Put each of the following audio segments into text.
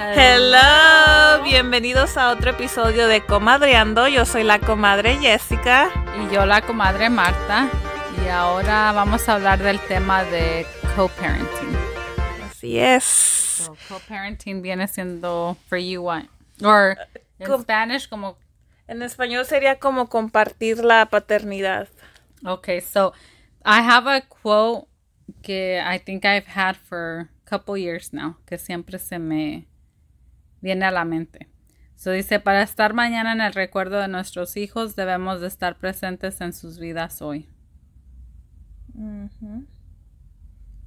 Hello, bienvenidos a otro episodio de Comadreando. Yo soy la comadre Jessica. Y yo la comadre Marta. Y ahora vamos a hablar del tema de co-parenting. Así es. So, co-parenting viene siendo for you what? Or in Co- Spanish como En español sería como compartir la paternidad. Okay, so I have a quote que I think I've had for a couple years now, que siempre se me viene a la mente. So dice, para estar mañana en el recuerdo de nuestros hijos, debemos de estar presentes en sus vidas hoy.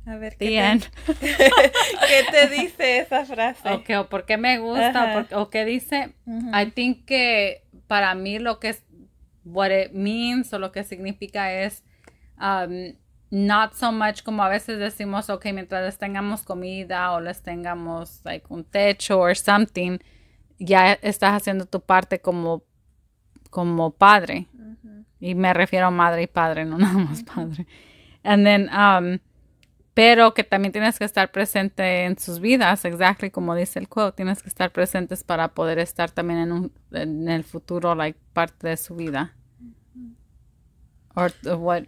A ver, ¿qué te, ¿qué te dice esa frase? Okay, o por qué me gusta, o, por- o qué dice. I think que para mí lo que es, what it means o lo que significa es um, not so much como a veces decimos, ok, mientras les tengamos comida o les tengamos like un techo or something, ya estás haciendo tu parte como, como padre. Y me refiero a madre y padre, no nada más padre. And then, um, pero que también tienes que estar presente en sus vidas, exactly como dice el quote, tienes que estar presentes para poder estar también en, un, en el futuro, like parte de su vida. Or uh, what?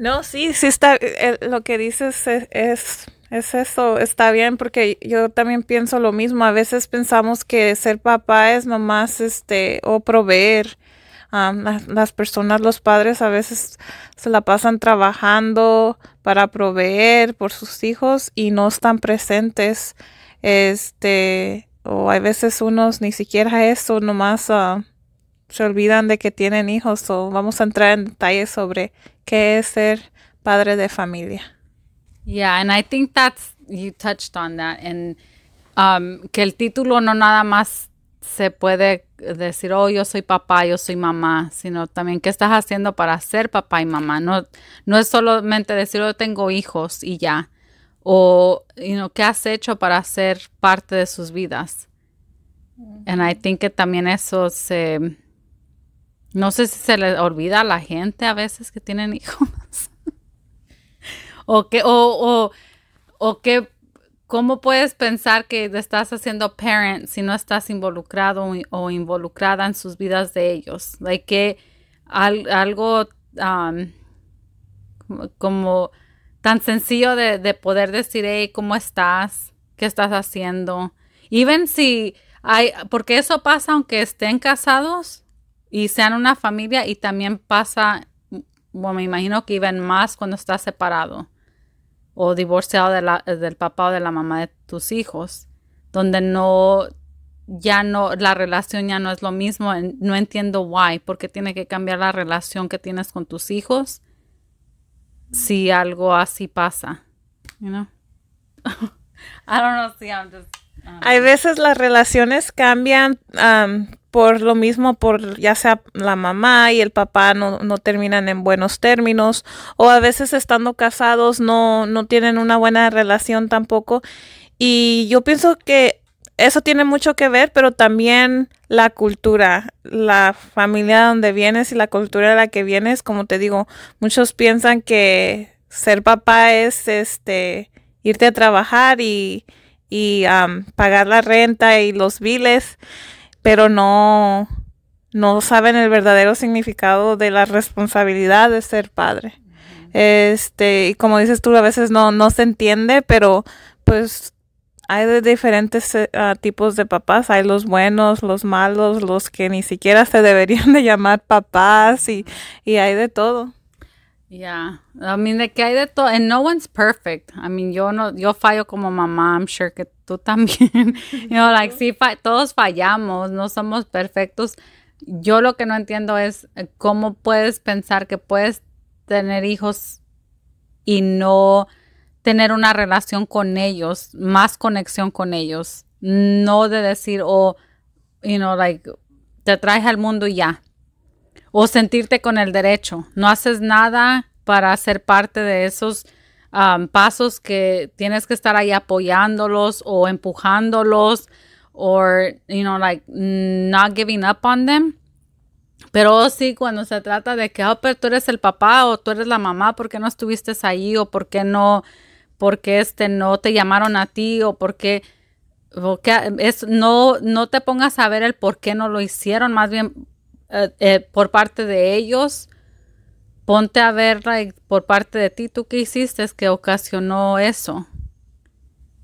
No, sí, sí está, eh, lo que dices es, es, es eso, está bien, porque yo también pienso lo mismo. A veces pensamos que ser papá es nomás, este, o proveer. Am, las, las personas, los padres a veces se la pasan trabajando para proveer por sus hijos y no están presentes. Este, o hay veces unos ni siquiera eso, nomás ah, se olvidan de que tienen hijos. O vamos a entrar en detalles sobre qué es ser padre de familia. Yeah, and I think that's, you touched on that, and um, que el título no nada más se puede decir, oh, yo soy papá, yo soy mamá, sino también qué estás haciendo para ser papá y mamá. No, no es solamente decir, yo tengo hijos y ya. O, you know, qué has hecho para ser parte de sus vidas. And I think que también eso se, no sé si se le olvida a la gente a veces que tienen hijos. o que, o, o, o ¿cómo puedes pensar que estás haciendo parent si no estás involucrado o- involucrada en sus vidas de ellos? Like que al- algo um, como- como tan sencillo de, de poder decir, hey, ¿cómo estás? ¿Qué estás haciendo? Even si hay, porque eso pasa aunque estén casados y sean una familia y también pasa, bueno, me imagino que even más cuando estás separado o divorciado de la- del papá o de la mamá de tus hijos, donde no, ya no, la relación ya no es lo mismo. No entiendo why, porque tiene que cambiar la relación que tienes con tus hijos si algo así pasa, you know? I don't know, see, I'm just... um, Hay veces las relaciones cambian am, por lo mismo, por ya sea la mamá y el papá no, no terminan en buenos términos, o a veces estando casados no, no tienen una buena relación tampoco. Y yo pienso que eso tiene mucho que ver, pero también la cultura, la familia donde vienes y la cultura de la que vienes, como te digo, muchos piensan que ser papá es este irte a trabajar y, y am, pagar la renta y los biles, pero no, no saben el verdadero significado de la responsabilidad de ser padre. Este, y como dices tú, a veces no, no se entiende, pero pues hay de diferentes eh, ah, tipos de papás. Hay los buenos, los malos, los que ni siquiera se deberían de llamar papás y, y hay de todo. Yeah, I mean, de que hay de todo, and no one's perfect. I mean, yo no, yo fallo como mamá, I'm sure que tú también. you know, like, sí, todos fallamos, no somos perfectos. Yo lo que no entiendo es eh, cómo puedes pensar que puedes tener hijos y no tener una relación con ellos, más conexión con ellos. No de decir, oh, you know, like, te traes al mundo y ya o sentirte con el derecho. No haces nada para ser parte de esos um, pasos que tienes que estar ahí apoyándolos o empujándolos or, you know, like not giving up on them. Pero sí, cuando se trata de que, oh, pero tú eres el papá o tú eres la mamá, ¿por qué no estuviste ahí? O por qué no, por qué este, no te llamaron a ti? O por qué es, no, no te pongas a ver el por qué no lo hicieron, más bien eh, eh, por parte de ellos. Ponte a ver por parte de ti, tú qué hiciste que ocasionó eso.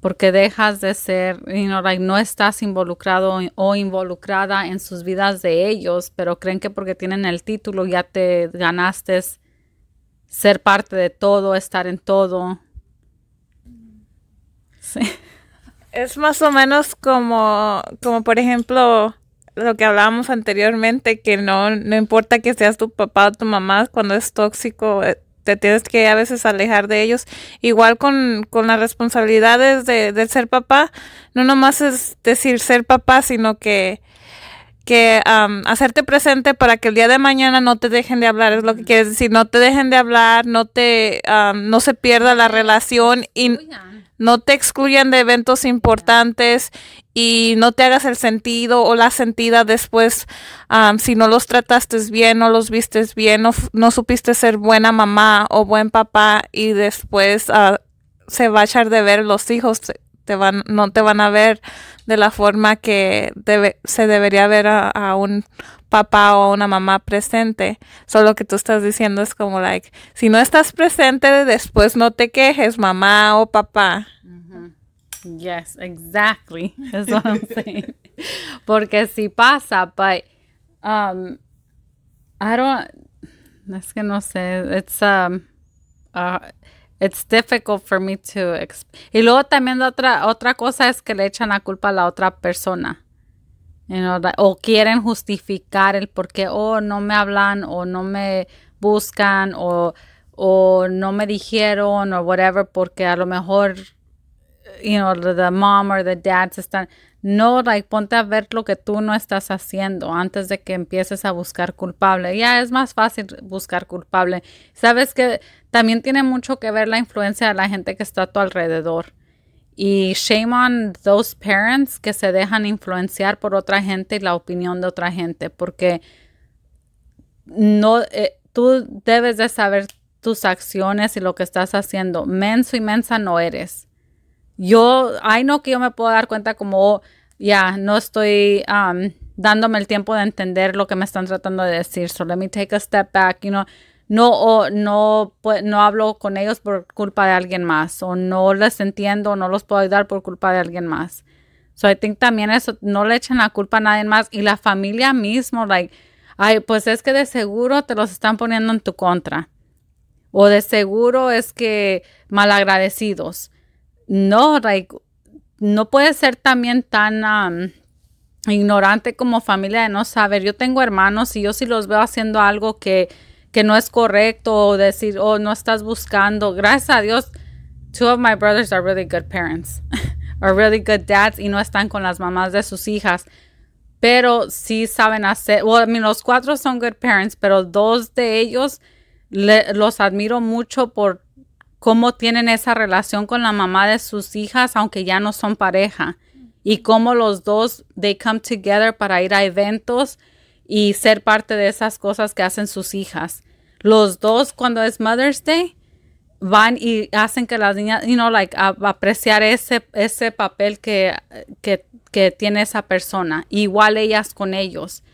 Porque dejas de ser, you no estás involucrado o involucrada en sus vidas de ellos, pero creen que porque tienen el título ya te ganaste ser parte de todo, estar en todo. Sí. Es más o menos como, como por ejemplo, lo que hablábamos anteriormente, que no, no importa que seas tu papá o tu mamá, cuando es tóxico, eh, te tienes que a veces alejar de ellos. Igual con, con las responsabilidades de, de, ser papá, no nomás es decir ser papá, sino que, que hacerte presente para que el día de mañana no te dejen de hablar, es lo que quieres decir, no te dejen de hablar, no te, no se pierda la relación y no te excluyan de eventos importantes y no te hagas el sentido o la sentida después si no los trataste bien, no los vistes bien, no, no, supiste ser buena mamá o buen papá y después uh, se va a echar de ver los hijos, te van, no te van a ver de la forma que debe, se debería ver a, a un papá o una mamá presente. Solo que tú estás diciendo es como like, si no estás presente, después no te quejes, mamá o papá. Yes, exactly. That's what I'm saying. Porque si pasa, but um I don't es que no sé, it's um uh, it's difficult for me to y luego también otra otra cosa es que le echan la culpa a la otra persona o quieren justificar el por qué, oh, no me hablan o no me buscan o, o no me dijeron o whatever, porque a lo mejor, you know, the mom or the dad están. No, like, ponte a ver lo que tú no estás haciendo antes de que empieces a buscar culpable. Ya es más fácil buscar culpable. Sabes que también tiene mucho que ver la influencia de la gente que está a tu alrededor. Y shame on those parents que se dejan influenciar por otra gente y la opinión de otra gente, porque no, eh, tú debes de saber tus acciones y lo que estás haciendo. Menso y mensa no eres. Yo, ay no que yo me puedo dar cuenta como, oh, ya, no estoy um, dándome el tiempo de entender lo que me están tratando de decir. So let me take a step back, you know no, o no, no hablo con ellos por culpa de alguien más, o no les entiendo, no los puedo ayudar por culpa de alguien más. So I think también eso, no le echen la culpa a nadie más. Y la familia mismo, like, ay, pues es que de seguro te los están poniendo en tu contra. O de seguro es que malagradecidos. No, like, no puede ser también tan um, ignorante como familia de no saber. Yo tengo hermanos y yo si los veo haciendo algo que que no es correcto o decir, oh, no estás buscando. Gracias a Dios, two of my brothers are really good parents, are really good dads y no están con las mamás de sus hijas. Pero sí saben hacer, well, I mean, los cuatro son good parents, pero dos de ellos los admiro mucho por cómo tienen esa relación con la mamá de sus hijas, aunque ya no son pareja. Y cómo los dos, they come together para ir a eventos y ser parte de esas cosas que hacen sus hijas los dos cuando es Mother's Day van y hacen que las niñas, you know, like, apreciar ese, ese papel que, que, que, tiene esa persona. Igual ellas con ellos.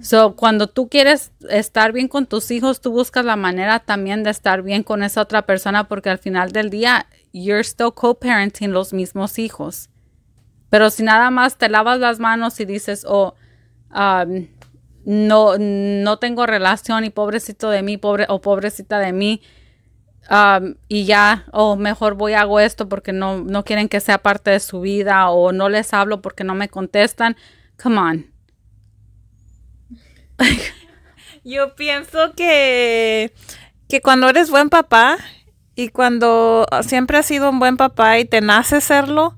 So, cuando tú quieres estar bien con tus hijos, tú buscas la manera también de estar bien con esa otra persona porque al final del día, you're still co-parenting los mismos hijos. Pero si nada más te lavas las manos y dices, oh, um, no, no tengo relación y pobrecito de mí, pobre o pobrecita de mí. Um, y ya, o mejor voy a hago esto porque no, no quieren que sea parte de su vida o no les hablo porque no me contestan. Come on. Yo pienso que, que cuando eres buen papá y cuando siempre has sido un buen papá y te nace serlo,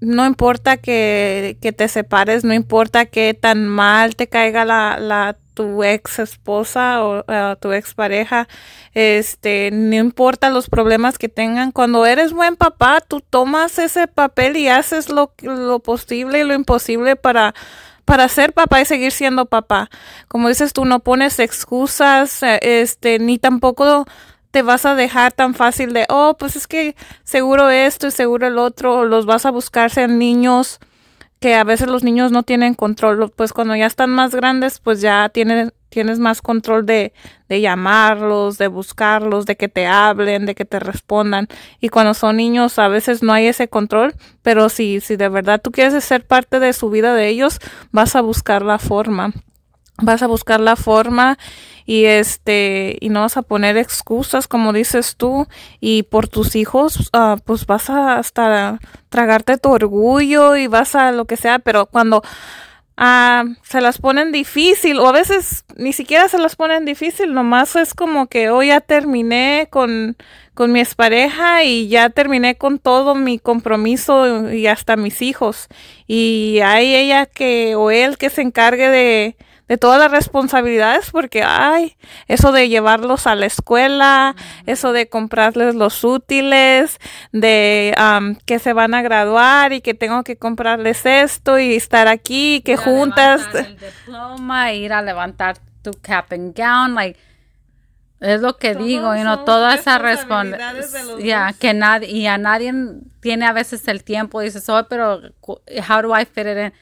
no importa que, te separes, no importa que tan mal te caiga la, la tu ex esposa o tu ex pareja, este, no importa los problemas que tengan, cuando eres buen papá, tú tomas ese papel y haces lo, lo posible y lo imposible para, para ser papá y seguir siendo papá. Como dices tú, no pones excusas, este, ni tampoco te vas a dejar tan fácil de, oh, pues es que seguro esto y seguro el otro, los vas a buscar sean niños que a veces los niños no tienen control, pues cuando ya están más grandes, pues ya tienen, tienes más control de, de llamarlos, de buscarlos, de que te hablen, de que te respondan. Y cuando son niños a veces no hay ese control, pero si, si de verdad tú quieres ser parte de su vida de ellos, vas a buscar la forma vas a buscar la forma y este y no vas a poner excusas como dices tú y por tus hijos uh, pues vas a hasta tragarte tu orgullo y vas a lo que sea pero cuando uh, se las ponen difícil o a veces ni siquiera se las ponen difícil nomás es como que hoy ya terminé con con mi expareja y ya terminé con todo mi compromiso y hasta mis hijos y hay ella que o él que se encargue de de todas las responsabilidades porque ay, eso de llevarlos a la escuela, eso de comprarles los útiles, de que se van a graduar y que tengo que comprarles esto y estar aquí, que juntas. el diploma, ir a levantar tu cap and gown, like es lo que digo, y no toda esa responsabilidad ya que nadie y a nadie tiene a veces el tiempo dices, "Oh, pero how do I fit it in?"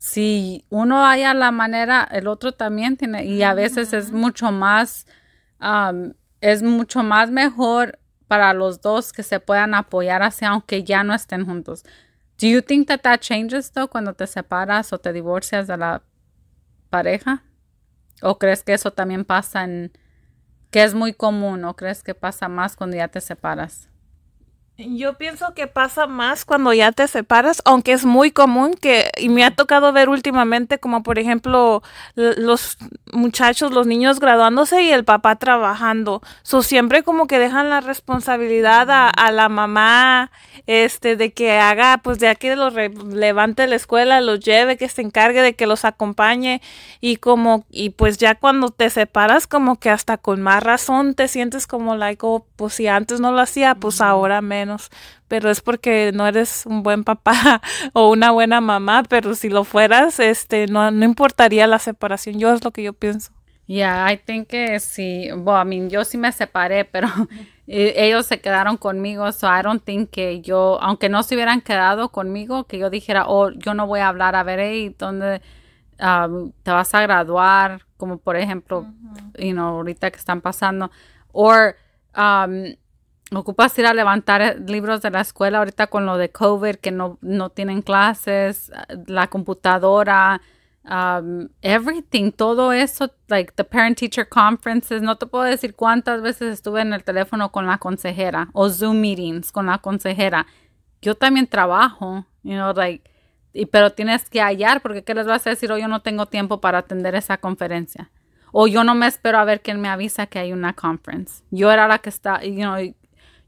Si uno haya la manera, el otro también tiene, y a veces es mucho más, um, es mucho más mejor para los dos que se puedan apoyar así, aunque ya no estén juntos. Do you think that that changes though cuando te separas o te divorcias de la pareja? ¿O crees que eso también pasa en, que es muy común, o crees que pasa más cuando ya te separas? Yo pienso que pasa más cuando ya te separas, aunque es muy común que, y me ha tocado ver últimamente como por ejemplo los muchachos, los niños graduándose y el papá trabajando. So, siempre como que dejan la responsabilidad a, la mamá, este, de que haga, pues de que los levante la escuela, los lleve, que se encargue de que los acompañe. Y como, y pues ya cuando te separas como que hasta con más razón te sientes como like, oh, pues si antes no lo hacía, pues ahora menos pero es porque no eres un buen papá o una buena mamá, pero si lo fueras, este, no, no importaría la separación. Yo es lo que yo pienso. Yeah, I think que sí, well, I mean, yo sí me separé, pero e, ellos se quedaron conmigo, so I don't think que yo, aunque no se hubieran quedado conmigo, que yo dijera, oh, yo no voy a hablar, a ver, hey, ¿dónde um, te vas a graduar? Como por ejemplo, you know, ahorita que están pasando, o um, ocupas ir a levantar eh, libros de la escuela ahorita con lo de COVID, que no, no tienen clases, la computadora, um, everything, todo eso, like the parent teacher conferences, no te puedo decir cuántas veces estuve en el teléfono con la consejera o Zoom meetings con la consejera. Yo también trabajo, you know, like, y, pero tienes que hallar porque ¿qué les vas a decir? O oh, yo no tengo tiempo para atender esa conferencia. O yo no me espero a ver quién me avisa que hay una conference. Yo era la que está, you know,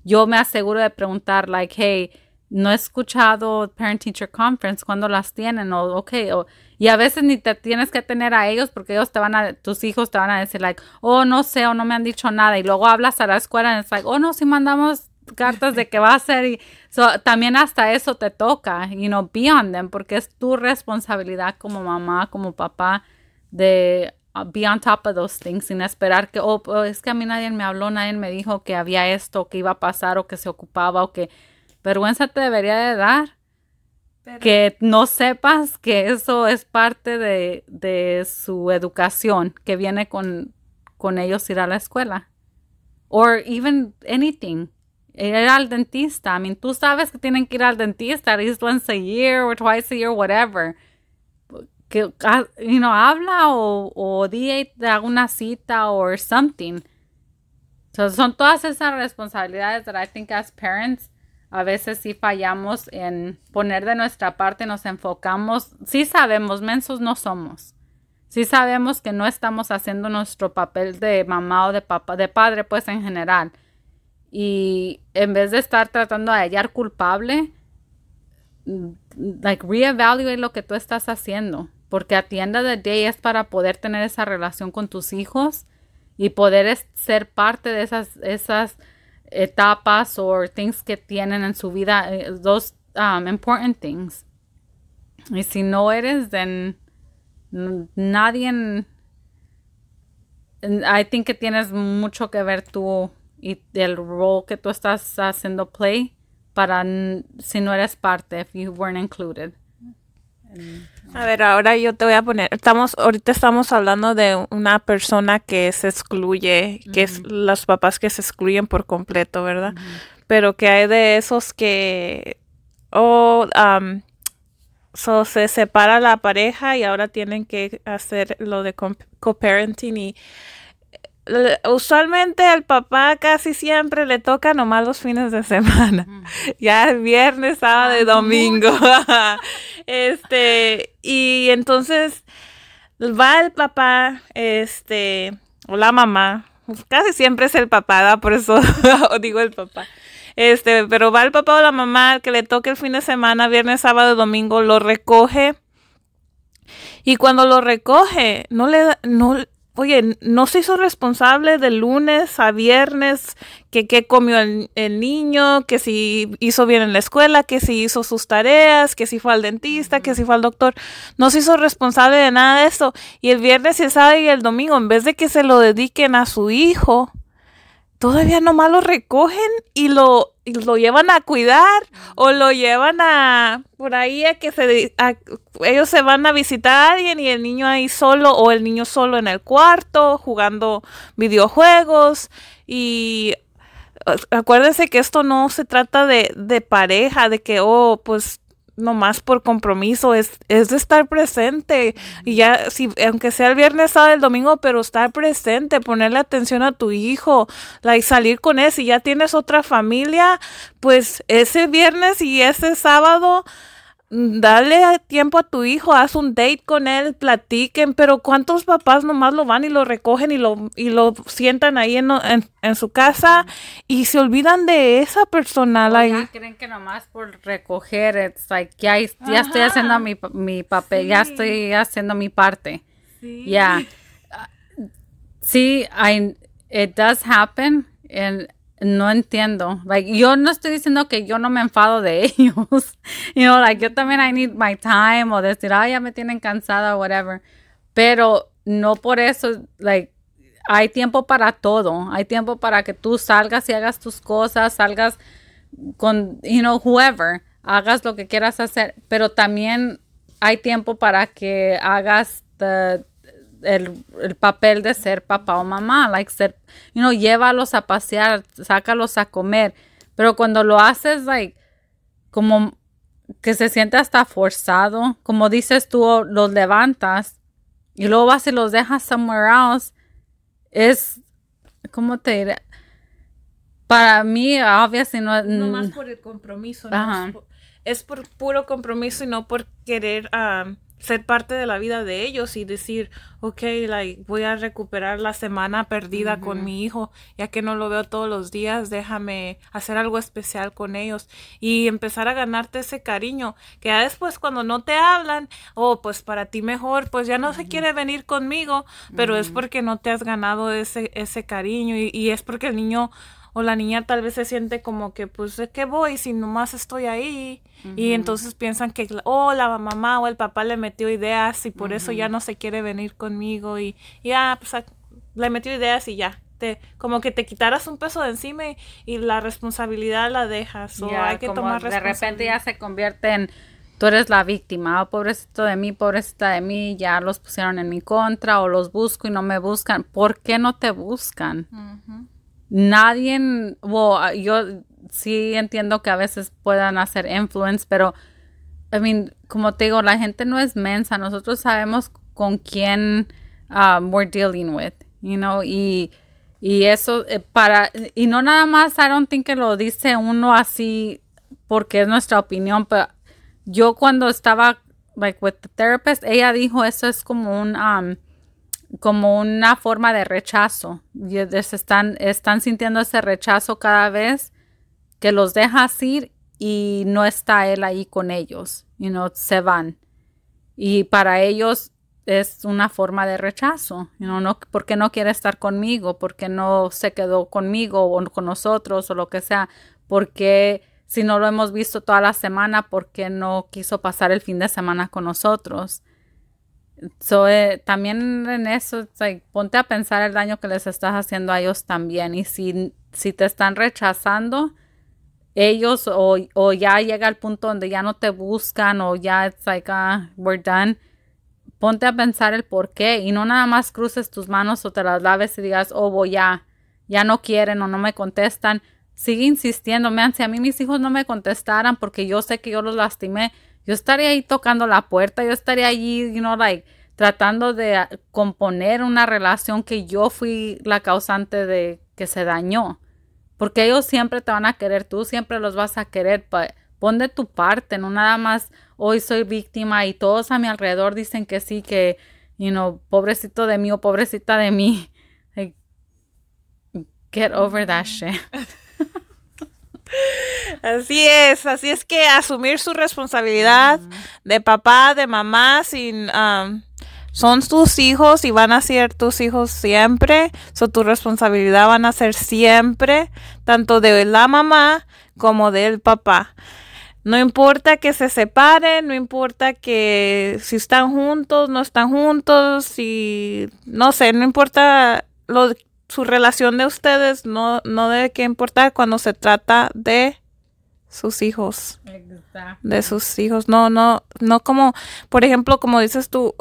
yo me aseguro de preguntar, like, hey, no he escuchado Parent Teacher Conference, ¿cuándo las tienen? O, ok, o, y a veces ni te tienes que tener a ellos porque ellos te van a, tus hijos te van a decir, like, oh, no sé, o no me han dicho nada. Y luego hablas a la escuela y es like, oh, no, si mandamos cartas de que va a ser. Y so, también hasta eso te toca, you know, be on them, porque es tu responsabilidad como mamá, como papá, de be on top of those things sin esperar que, oh, oh, es que a mí nadie me habló, nadie me dijo que había esto, que iba a pasar o que se ocupaba o que vergüenza te debería de dar. Que no sepas que eso es parte de, de su educación, que viene con, con ellos ir a la escuela. Or even anything. Ir al dentista. I mean, tú sabes que tienen que ir al dentista at least once a year or twice a year, whatever que, ah, you habla o, o di una cita o something. son todas esas responsabilidades that I think as parents a veces sí fallamos en poner de nuestra parte, nos enfocamos, sí sabemos, mensos no somos. Sí sabemos que no estamos haciendo nuestro papel de mamá o de papá, de padre, pues en general. Y en vez de estar tratando de hallar culpable, mm, like reevaluate lo que tú estás haciendo porque a the end of es para poder tener esa relación con tus hijos y poder ser parte de esas, esas etapas o things que tienen en su vida, those eh, um, important things. Y si no eres, then nadie, I think que tienes mucho que ver tú y del rol que tú estás haciendo play para si no eres parte, if you weren't included. A ver, ahora yo te voy a poner, estamos, ahorita estamos hablando de una persona que se excluye, que es los papás que se excluyen por completo, ¿verdad? Pero que hay de esos que, oh, se separa la pareja y ahora tienen que hacer lo de co-parenting y usualmente al papá casi siempre le toca nomás los fines de semana. Ya es viernes, sábado y domingo. este, y entonces va el papá, este, o la mamá, casi siempre es el papá, por eso digo el papá. Este, pero va el papá o la mamá que le toque el fin de semana, viernes, sábado, domingo, lo recoge. Y cuando lo recoge, no le da, no, Oye, no se hizo responsable de lunes a viernes que qué comió el, niño, que si hizo bien en la escuela, que si hizo sus tareas, que si fue al dentista, que si fue al doctor. No se hizo responsable de nada de eso. Y el viernes el sábado y el domingo, en vez de que se lo dediquen a su hijo, todavía nomás lo recogen y lo, lo llevan a cuidar o lo llevan a por ahí a que se ellos se van a visitar a alguien y el niño ahí solo o el niño solo en el cuarto jugando videojuegos. Y acuérdense que esto no se trata de, de pareja, de que, oh, pues no más por compromiso, es, es de estar presente. Y ya, si, aunque sea el viernes, sábado, el domingo, pero estar presente, ponerle atención a tu hijo, y salir con él. Si ya tienes otra familia, pues ese viernes y ese sábado, dale tiempo a tu hijo, haz un date con él, platiquen, pero ¿cuántos papás nomás lo van y lo recogen y lo, y lo sientan ahí en, en, su casa y se olvidan de esa persona? ya creen que nomás por recoger, it's like, ya, ya estoy haciendo mi, mi papel, ya estoy haciendo mi parte. Sí. Ya. Sí, I, it does happen. And no entiendo. Like, yo no estoy diciendo que yo no me enfado de ellos. you know, like, yo también I need my time o decir, ah, ya me tienen cansada o whatever. Pero no por eso, like, hay tiempo para todo. Hay tiempo para que tú salgas y hagas tus cosas, salgas con, you know, whoever, hagas lo que quieras hacer. Pero también hay tiempo para que hagas the, el, papel de ser papá o mamá, like ser, you know, llévalos a pasear, sácalos a comer, pero cuando lo haces, like, como que se siente hasta forzado, como dices tú, los levantas y luego vas y los dejas somewhere else, es, ¿cómo te diré? Para mí, obviamente, no, no más por el compromiso, no es por, puro compromiso y no por querer um, ser parte de la vida de ellos y decir, ok, like, voy a recuperar la semana perdida con mi hijo, ya que no lo veo todos los días, déjame hacer algo especial con ellos. Y empezar a ganarte ese cariño, que ya después cuando no te hablan, oh, pues para ti mejor, pues ya no se quiere venir conmigo, pero es porque no te has ganado ese, ese cariño y, y es porque el niño o la niña tal vez se siente como que, pues, ¿de qué voy si nomás estoy ahí? Y entonces piensan que, oh, la mamá o el papá le metió ideas y por eso ya no se quiere venir conmigo y ya, pues, le metió ideas y ya. Te, como que te quitaras un peso de encima y, la responsabilidad la dejas. O hay que tomar De repente ya se convierte en tú eres la víctima, oh, pobrecito de mí, pobrecita de mí, ya los pusieron en mi contra o los busco y no me buscan. ¿Por qué no te buscan? Nadie, well, yo sí entiendo que a veces puedan hacer influence, pero, I mean, como te digo, la gente no es mensa, nosotros sabemos con quién um, we're dealing with, you know, y, y eso eh, para, y no nada más, I don't think que lo dice uno así porque es nuestra opinión, pero yo cuando estaba, like, with the therapist, ella dijo, eso es como un, um, como una forma de rechazo. Y están, están sintiendo ese rechazo cada vez que los dejas ir y no está él ahí con ellos. y no se van. Y para ellos es una forma de rechazo. You know, no, porque no quiere estar conmigo, porque no se quedó conmigo o con nosotros o lo que sea, porque si no lo hemos visto toda la semana, porque no quiso pasar el fin de semana con nosotros So, eh, también en eso, ponte a pensar el daño que les estás haciendo a ellos también. Y si, si te están rechazando, ellos o, o, ya llega al punto donde ya no te buscan o ya it's like, ah, we're done, ponte a pensar el por qué y no nada más cruces tus manos o te las laves y digas, oh, voy ya, ya no quieren o no me contestan. Sigue insistiendo, man, si a mí mis hijos no me contestaran porque yo sé que yo los lastimé, yo estaría ahí tocando la puerta, yo estaría allí, you know, like, tratando de componer una relación que yo fui la causante de que se dañó. Porque ellos siempre te van a querer, tú siempre los vas a querer. Pon de tu parte, no nada más hoy soy víctima y todos a mi alrededor dicen que sí, que, you know, pobrecito de mí o pobrecita de mí. get over that shit. Así es, así es que asumir su responsabilidad de papá, de mamá, sin um, son tus hijos y van a ser tus hijos siempre, son tu responsabilidad van a ser siempre, tanto de la mamá como del papá. No importa que se separen, no importa que si están juntos, no están juntos, si no sé, no importa lo, su relación de ustedes no, no debe que importar cuando se trata de sus hijos. De sus hijos. No, no, no como, por ejemplo, como dices tú,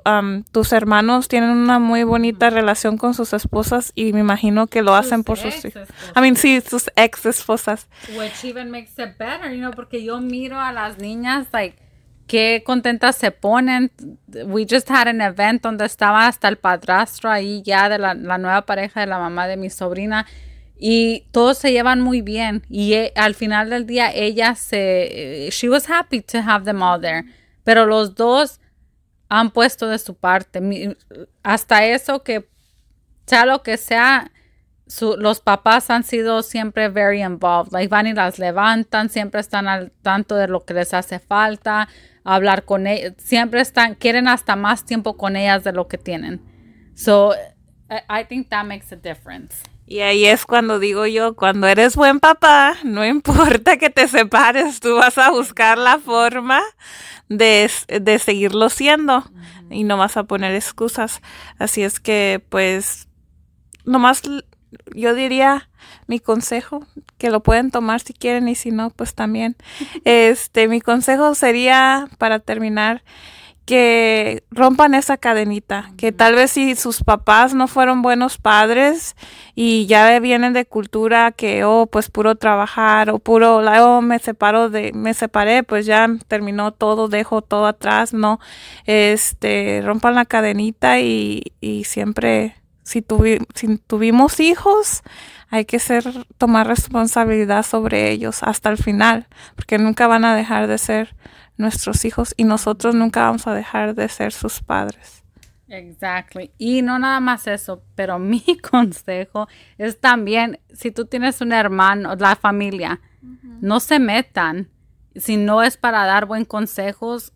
tus hermanos tienen una muy bonita relación con sus esposas y me imagino que lo hacen por sus hijos. I mean, sí, sus ex esposas. Which even makes it better, you know, porque yo miro a las niñas, like, qué contentas se ponen. We just had an event donde estaba hasta el padrastro ahí ya de la, nueva pareja de la mamá de mi sobrina y todos se llevan muy bien. Y e, al final del día ella se she was happy to have them all there pero los dos han puesto de su parte. Hasta eso que sea lo que sea los papás han sido siempre very involved. Like van y las levantan siempre están al tanto de lo que les hace falta hablar con ellas. Siempre están, quieren hasta más tiempo con ellas de lo que tienen. So, I think that makes a difference. Y ahí es cuando digo yo, cuando eres buen papá, no importa que te separes, tú vas a buscar la forma de, de seguirlo siendo y no vas a poner excusas. Así es que, pues, nomás yo diría mi consejo, que lo pueden tomar si quieren y si no, pues también. Este, mi consejo sería para terminar que rompan esa cadenita, que tal vez si sus papás no fueron buenos padres y ya vienen de cultura que oh pues puro trabajar o puro oh me separo de me separé, pues ya terminó todo, dejo todo atrás, no. Este, rompan la cadenita y, y siempre si, si tuvimos hijos, hay que ser, tomar responsabilidad sobre ellos hasta el final, porque nunca van a dejar de ser nuestros hijos y nosotros nunca vamos a dejar de ser sus padres. Exactly. Y no nada más eso, pero mi consejo es también, si tú tienes un hermano, la familia, no se metan. Si no es para dar buen consejos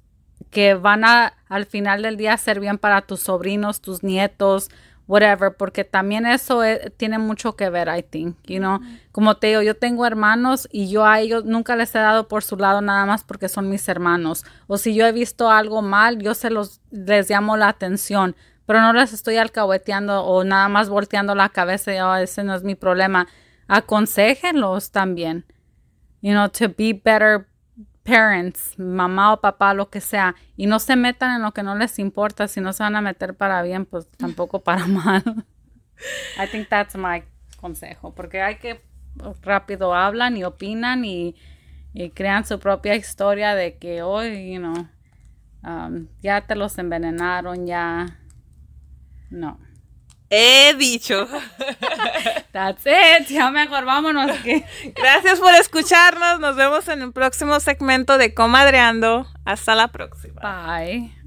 que van a al final del día ser bien para tus sobrinos, tus nietos whatever, porque también eso e, tiene mucho que ver, I think, you know. Como te digo, yo tengo hermanos y yo a ellos nunca les he dado por su lado nada más porque son mis hermanos. O si yo he visto algo mal, yo se los, les llamo la atención, pero no les estoy alcahueteando o nada más volteando la cabeza y oh, ese no es mi problema. Aconsejenlos también, you know, to be better parents, mamá o papá, lo que sea, y no se metan en lo que no les importa, si no se van a meter para bien, pues tampoco para mal. I think that's my consejo, porque hay que rápido hablan y opinan y, crean su propia historia de que hoy, you know, um, ya te los envenenaron, ya no. He dicho. That's it. Ya mejor vámonos. Gracias por escucharnos. Nos vemos en el próximo segmento de Comadreando. Hasta la próxima. Bye.